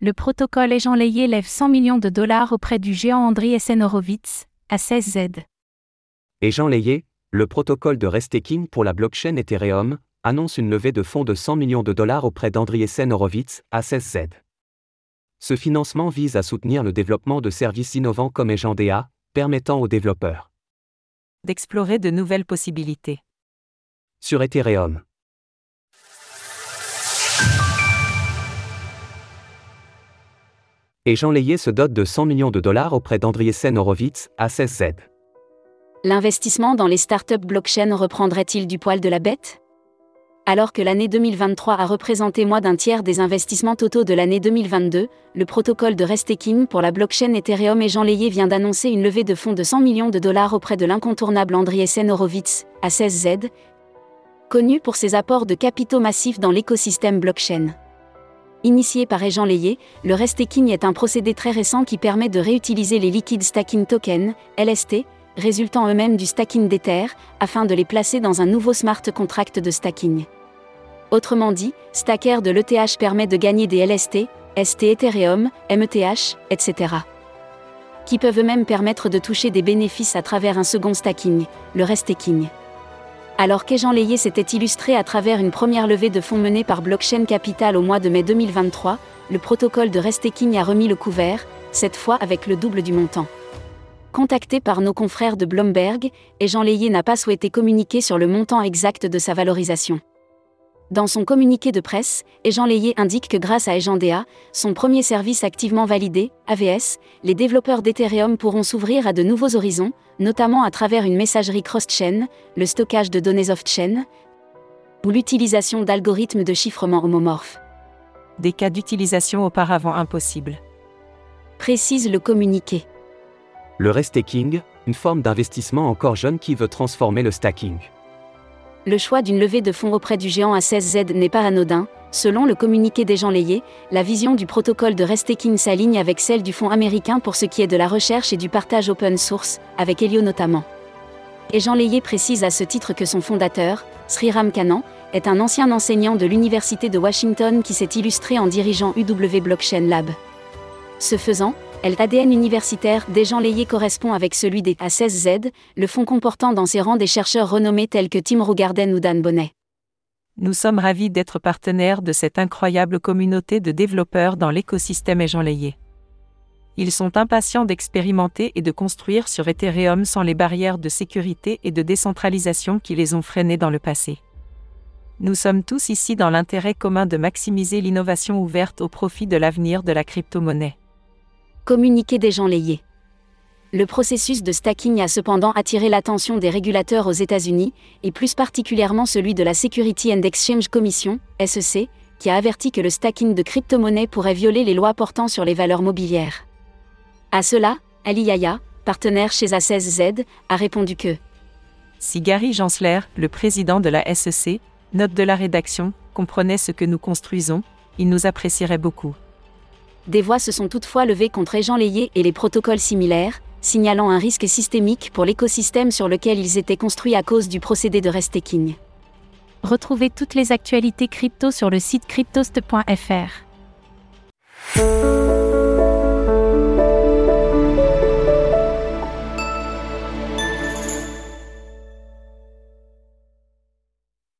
le protocole Agent Layé lève 100 millions de dollars auprès du géant Andreessen Horowitz, à 16Z. Et Jean Layé, le protocole de restaking pour la blockchain Ethereum, annonce une levée de fonds de 100 millions de dollars auprès d'Andreessen Horowitz, à 16Z. Ce financement vise à soutenir le développement de services innovants comme DA, permettant aux développeurs d'explorer de nouvelles possibilités. Sur Ethereum. Et Jean Layé se dote de 100 millions de dollars auprès d'Andriessen Horowitz, à 16Z. L'investissement dans les startups blockchain reprendrait-il du poil de la bête? Alors que l'année 2023 a représenté moins d'un tiers des investissements totaux de l'année 2022, le protocole de restaking pour la blockchain Ethereum et Jean Layé vient d'annoncer une levée de fonds de 100 millions de dollars auprès de l'incontournable Andriessen Horowitz, à 16Z, connu pour ses apports de capitaux massifs dans l'écosystème blockchain. Initié par Jean Layé, le restaking est un procédé très récent qui permet de réutiliser les liquid stacking tokens, LST, résultant eux-mêmes du stacking d'Ether, afin de les placer dans un nouveau smart contract de stacking. Autrement dit, stacker de l'ETH permet de gagner des LST, ST Ethereum, METH, etc. Qui peuvent eux-mêmes permettre de toucher des bénéfices à travers un second stacking, le restaking. Alors qu'Ejan Layé s'était illustré à travers une première levée de fonds menée par Blockchain Capital au mois de mai 2023, le protocole de restaking a remis le couvert, cette fois avec le double du montant. Contacté par nos confrères de Bloomberg, Jean Layé n'a pas souhaité communiquer sur le montant exact de sa valorisation. Dans son communiqué de presse, Ejan Layé indique que grâce à EjanDA, son premier service activement validé, AVS, les développeurs d'Ethereum pourront s'ouvrir à de nouveaux horizons, notamment à travers une messagerie cross-chain, le stockage de données off-chain, ou l'utilisation d'algorithmes de chiffrement homomorphes. Des cas d'utilisation auparavant impossibles. Précise le communiqué. Le restaking, une forme d'investissement encore jeune qui veut transformer le stacking le choix d'une levée de fonds auprès du géant A16Z n'est pas anodin. Selon le communiqué des gens layés, la vision du protocole de restaking s'aligne avec celle du fonds américain pour ce qui est de la recherche et du partage open source, avec Helio notamment. Et Jean Layé précise à ce titre que son fondateur, Sriram Kanan, est un ancien enseignant de l'Université de Washington qui s'est illustré en dirigeant UW Blockchain Lab. Ce faisant, L'ADN universitaire des gens layés correspond avec celui des A16Z, le fonds comportant dans ses rangs des chercheurs renommés tels que Tim Rougarden ou Dan Bonnet. Nous sommes ravis d'être partenaires de cette incroyable communauté de développeurs dans l'écosystème et Layé. Ils sont impatients d'expérimenter et de construire sur Ethereum sans les barrières de sécurité et de décentralisation qui les ont freinés dans le passé. Nous sommes tous ici dans l'intérêt commun de maximiser l'innovation ouverte au profit de l'avenir de la crypto-monnaie. Communiqué des gens layés. Le processus de stacking a cependant attiré l'attention des régulateurs aux États-Unis, et plus particulièrement celui de la Security and Exchange Commission, SEC, qui a averti que le stacking de crypto-monnaies pourrait violer les lois portant sur les valeurs mobilières. À cela, Ali Yaya, partenaire chez A16Z, a répondu que Si Gary Gensler, le président de la SEC, note de la rédaction, comprenait ce que nous construisons, il nous apprécierait beaucoup. Des voix se sont toutefois levées contre Jean Layé et les protocoles similaires, signalant un risque systémique pour l'écosystème sur lequel ils étaient construits à cause du procédé de restaking. Retrouvez toutes les actualités crypto sur le site cryptost.fr.